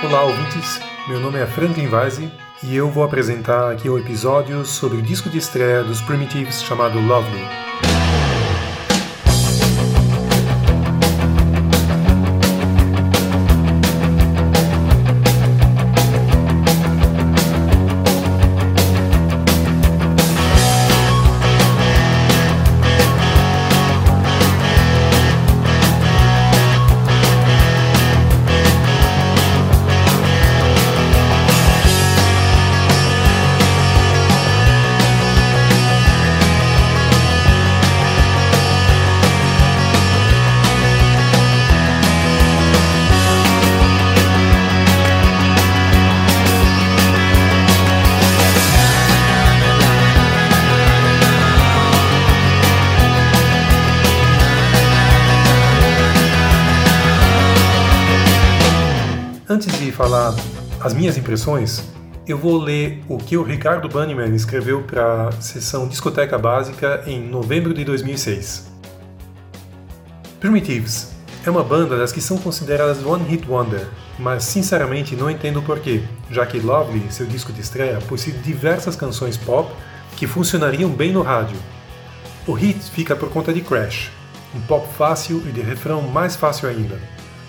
Olá, ouvintes. Meu nome é Franklin Weise e eu vou apresentar aqui um episódio sobre o disco de estreia dos Primitives chamado Lovely. Antes de falar as minhas impressões, eu vou ler o que o Ricardo Banniman escreveu para a sessão Discoteca Básica em novembro de 2006. Primitives é uma banda das que são consideradas One Hit Wonder, mas sinceramente não entendo o porquê, já que Lovely, seu disco de estreia, possui diversas canções pop que funcionariam bem no rádio. O hit fica por conta de Crash, um pop fácil e de refrão mais fácil ainda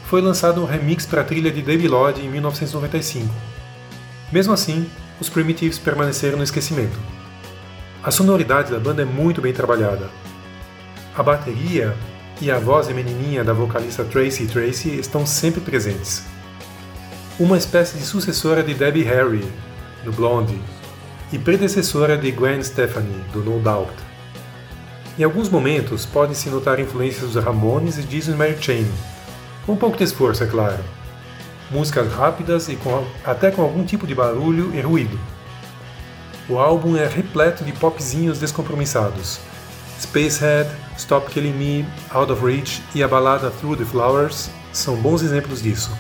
foi lançado um remix para a trilha de David Lloyd em 1995. Mesmo assim, os Primitives permaneceram no esquecimento. A sonoridade da banda é muito bem trabalhada. A bateria e a voz menininha da vocalista Tracy Tracy estão sempre presentes. Uma espécie de sucessora de Debbie Harry, do Blondie, e predecessora de Gwen Stefani, do No Doubt. Em alguns momentos, pode-se notar influências dos Ramones e Disney Mary Chain, com um pouco de esforço, é claro. Músicas rápidas e com, até com algum tipo de barulho e ruído. O álbum é repleto de popzinhos descompromissados. Spacehead, Stop Killing Me, Out of Reach e a balada Through the Flowers são bons exemplos disso.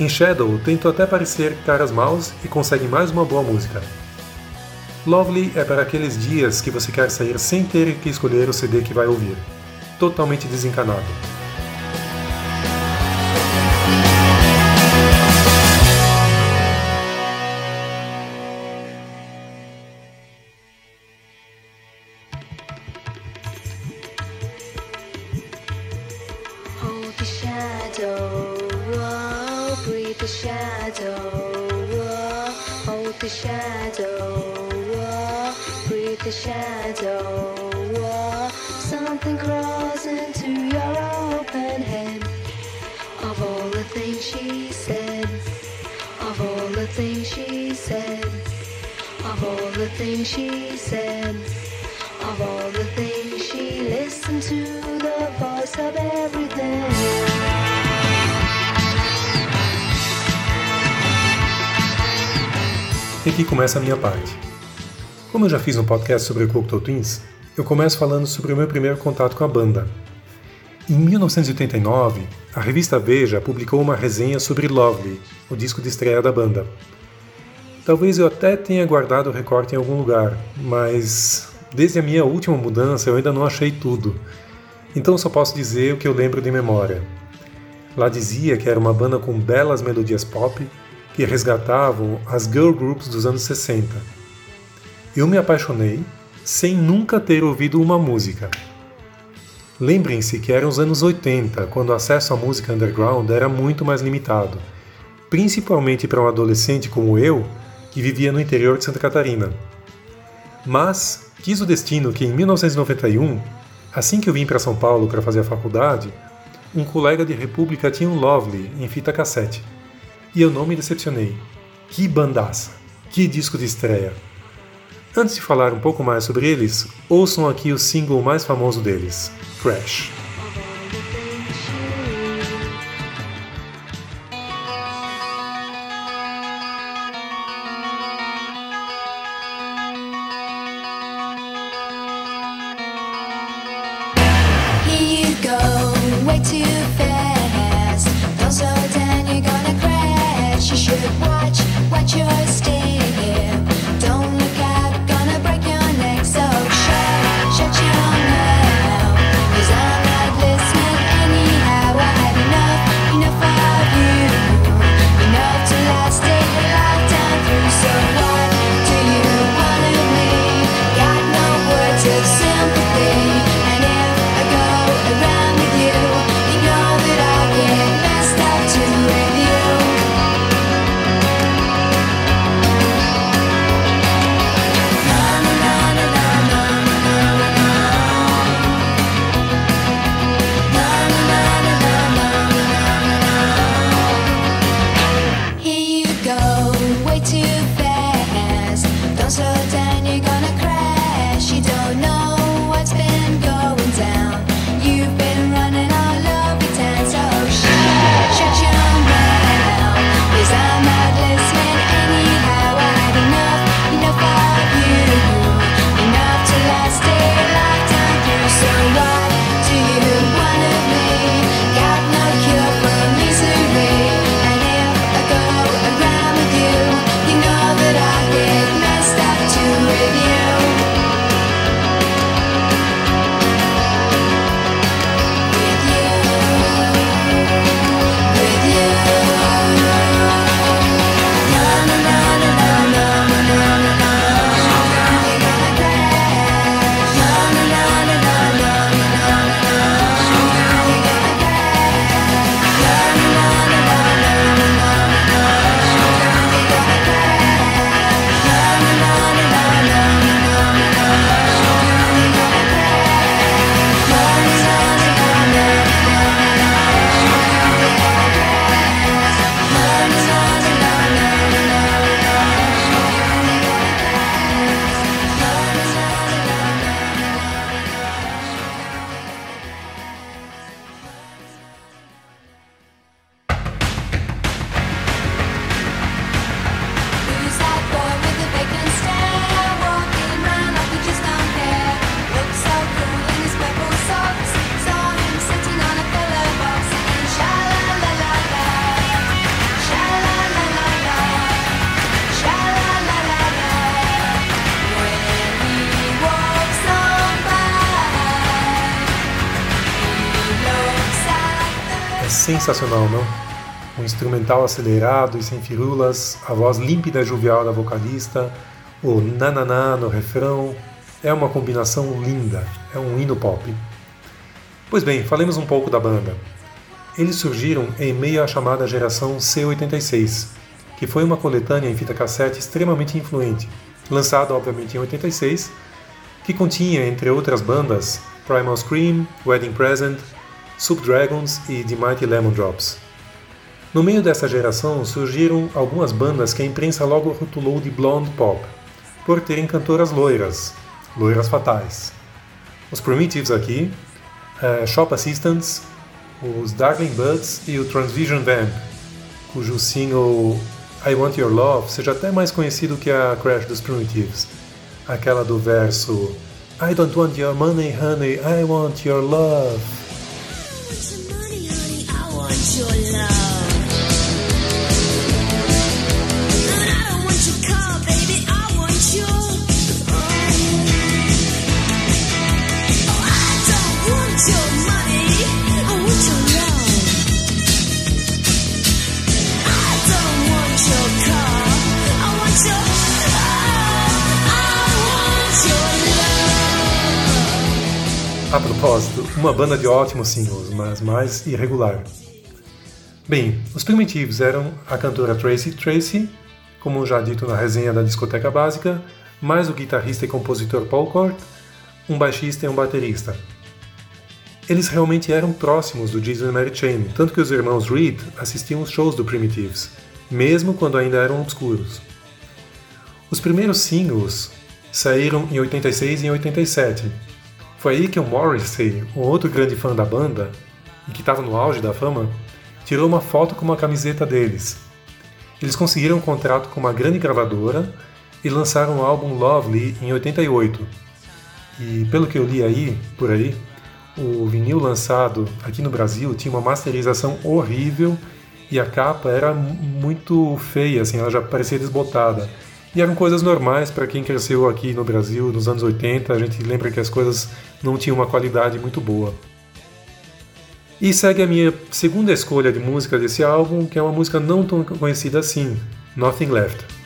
Em Shadow tentam até parecer caras maus e conseguem mais uma boa música. Lovely é para aqueles dias que você quer sair sem ter que escolher o CD que vai ouvir. Totalmente desencanado. The shadow. Something crawls into your open head. Of all the things she said, of all the things she said, of all the things she said, of all the things she listened to the voice of everything. E aqui começa a minha parte. Como eu já fiz um podcast sobre o Cocteau Twins, eu começo falando sobre o meu primeiro contato com a banda. Em 1989, a revista Veja publicou uma resenha sobre Lovely, o disco de estreia da banda. Talvez eu até tenha guardado o recorte em algum lugar, mas desde a minha última mudança eu ainda não achei tudo. Então só posso dizer o que eu lembro de memória. Lá dizia que era uma banda com belas melodias pop, que resgatavam as girl groups dos anos 60. Eu me apaixonei sem nunca ter ouvido uma música. Lembrem-se que eram os anos 80, quando o acesso à música underground era muito mais limitado, principalmente para um adolescente como eu, que vivia no interior de Santa Catarina. Mas quis o destino que em 1991, assim que eu vim para São Paulo para fazer a faculdade, um colega de República tinha um Lovely em fita cassete. E eu não me decepcionei. Que bandaça! Que disco de estreia! Antes de falar um pouco mais sobre eles, ouçam aqui o single mais famoso deles, Crash. Sensacional, não? Um instrumental acelerado e sem firulas, a voz límpida e jovial da vocalista, o nananá no refrão. É uma combinação linda, é um hino pop. Pois bem, falemos um pouco da banda. Eles surgiram em meio à chamada geração C86, que foi uma coletânea em fita cassete extremamente influente, lançada obviamente em 86, que continha, entre outras bandas, Primal Scream, Wedding Present, Subdragons e The Mighty Lemon Drops. No meio dessa geração surgiram algumas bandas que a imprensa logo rotulou de blonde pop, por terem cantoras loiras, loiras fatais. Os Primitives aqui, uh, Shop Assistants, os Darling Buds e o Transvision Vamp, cujo single I Want Your Love seja até mais conhecido que a Crash dos Primitives, aquela do verso I don't want your money, honey, I want your love. A propósito, uma banda de ótimos singles, mas mais irregular. Bem, os Primitivos eram a cantora Tracy Tracy, como já dito na resenha da discoteca básica, mais o guitarrista e compositor Paul Cort, um baixista e um baterista. Eles realmente eram próximos do Jesus and Mary Chain, tanto que os irmãos Reed assistiam os shows do Primitives, mesmo quando ainda eram obscuros. Os primeiros singles saíram em 86 e em 87, foi aí que o Morrissey, um outro grande fã da banda, e que estava no auge da fama, tirou uma foto com uma camiseta deles. Eles conseguiram um contrato com uma grande gravadora e lançaram o álbum Lovely em 88. E pelo que eu li aí, por aí, o vinil lançado aqui no Brasil tinha uma masterização horrível e a capa era muito feia, assim, ela já parecia desbotada. E eram coisas normais para quem cresceu aqui no Brasil nos anos 80, a gente lembra que as coisas não tinham uma qualidade muito boa. E segue a minha segunda escolha de música desse álbum, que é uma música não tão conhecida assim, Nothing Left.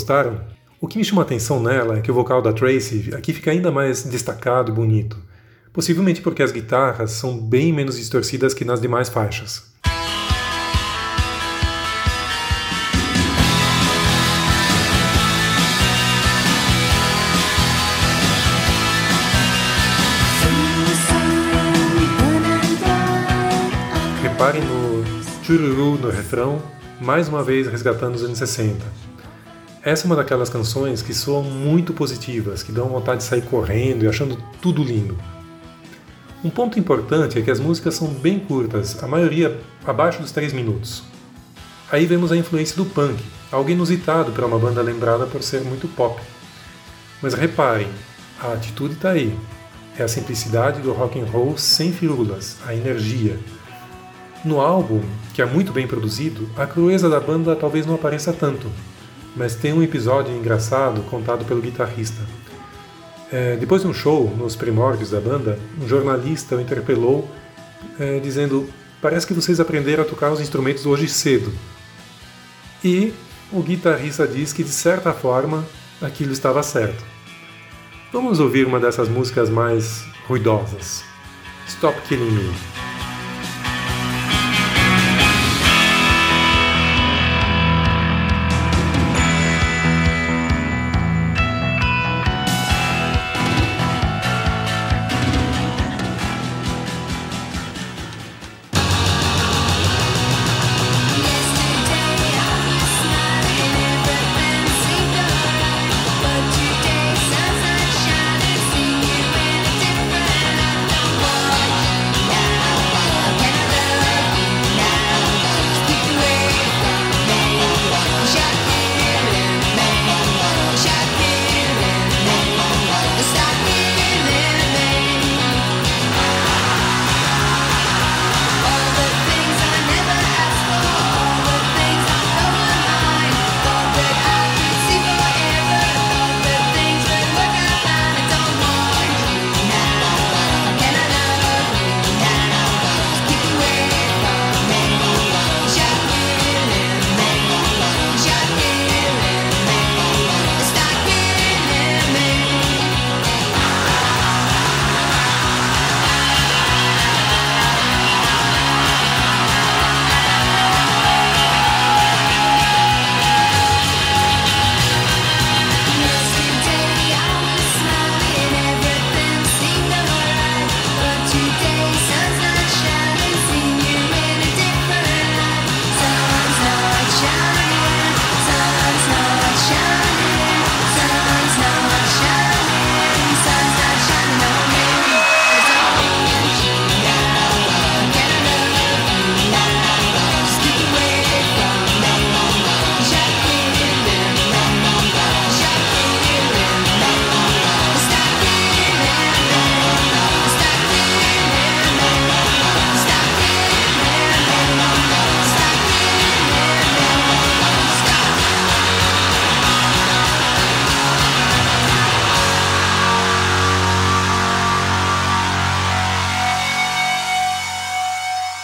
Gostaram? O que me chama atenção nela é que o vocal da Tracy aqui fica ainda mais destacado e bonito, possivelmente porque as guitarras são bem menos distorcidas que nas demais faixas. Reparem no chururu no refrão, mais uma vez resgatando os anos 60. Essa é uma daquelas canções que soam muito positivas, que dão vontade de sair correndo e achando tudo lindo. Um ponto importante é que as músicas são bem curtas, a maioria abaixo dos 3 minutos. Aí vemos a influência do punk, algo inusitado para uma banda lembrada por ser muito pop. Mas reparem, a atitude está aí. É a simplicidade do rock and roll sem firulas, a energia, no álbum, que é muito bem produzido, a crueza da banda talvez não apareça tanto, mas tem um episódio engraçado contado pelo guitarrista. É, depois de um show, nos primórdios da banda, um jornalista o interpelou é, dizendo: Parece que vocês aprenderam a tocar os instrumentos hoje cedo. E o guitarrista diz que, de certa forma, aquilo estava certo. Vamos ouvir uma dessas músicas mais ruidosas. Stop Killing Me.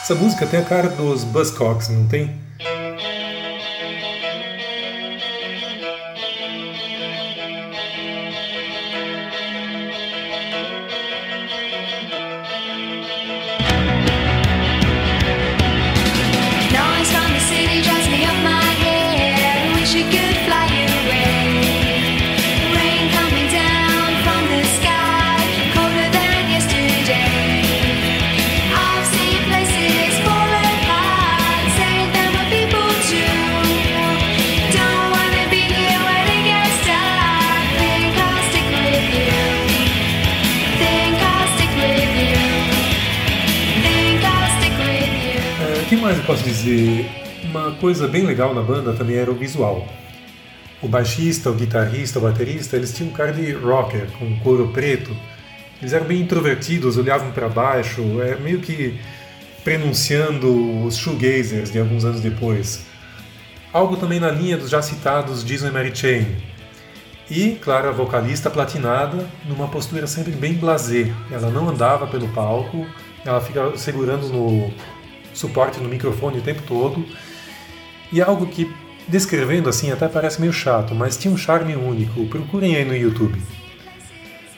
Essa música tem a cara dos Buzzcocks, não tem? Mais eu posso dizer? Uma coisa bem legal na banda também era o visual. O baixista, o guitarrista, o baterista, eles tinham um cara de rocker, com couro preto. Eles eram bem introvertidos, olhavam para baixo, é meio que prenunciando os shoegazers de alguns anos depois. Algo também na linha dos já citados Jason e Mary Chain. E, claro, a vocalista platinada, numa postura sempre bem blasé. Ela não andava pelo palco, ela fica segurando no suporte no microfone o tempo todo. E algo que Descrevendo assim até parece meio chato, mas tinha um charme único. Procurem aí no YouTube.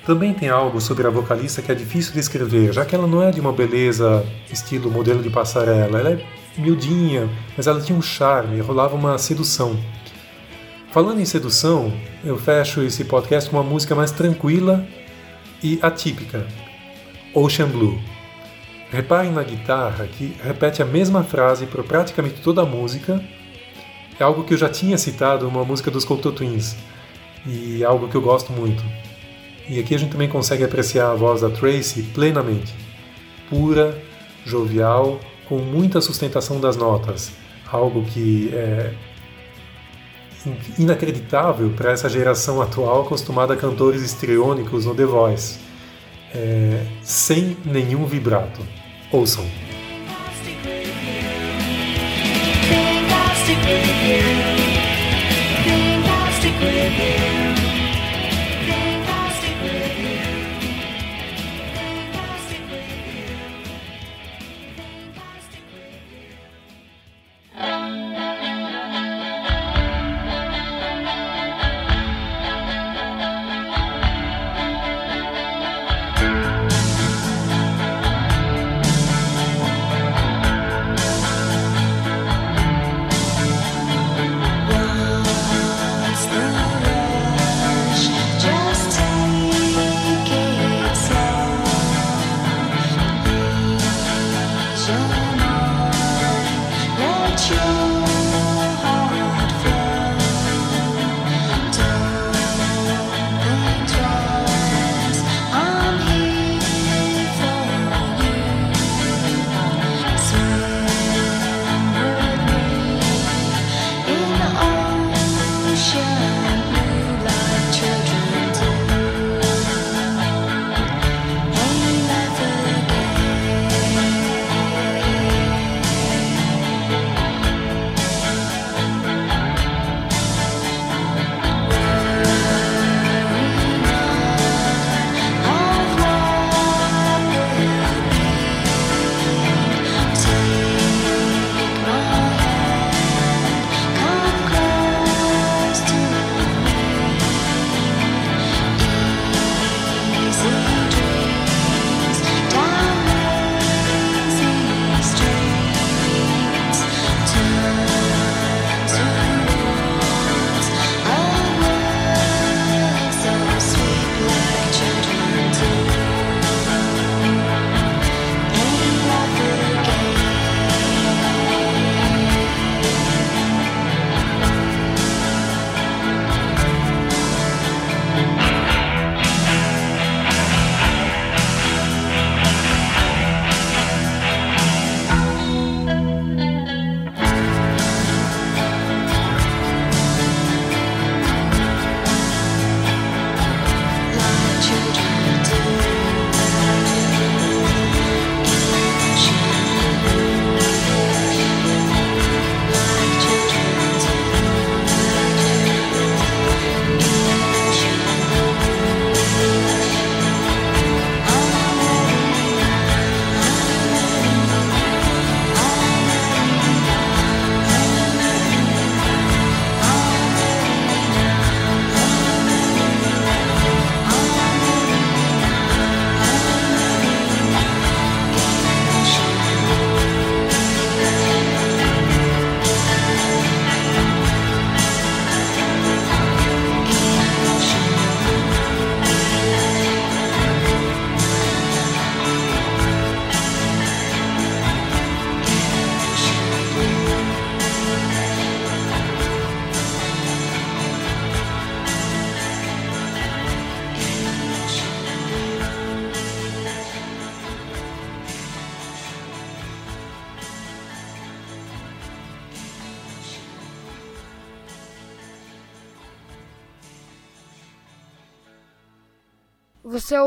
Também tem algo sobre a vocalista que é difícil de escrever, já que ela não é de uma beleza estilo modelo de passarela. Ela é miudinha, mas ela tinha um charme, rolava uma sedução. Falando em sedução, eu fecho esse podcast com uma música mais tranquila e atípica, Ocean Blue. Reparem na guitarra que repete a mesma frase por praticamente toda a música. É algo que eu já tinha citado numa música dos Cocteau Twins e é algo que eu gosto muito. E aqui a gente também consegue apreciar a voz da Tracy plenamente, pura, jovial, com muita sustentação das notas, algo que é inacreditável para essa geração atual acostumada a cantores histriônicos no The Voice, é, sem nenhum vibrato. Ouçam. Fantastic Você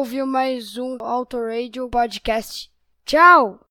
ouviu mais um Autoradio Podcast. Tchau!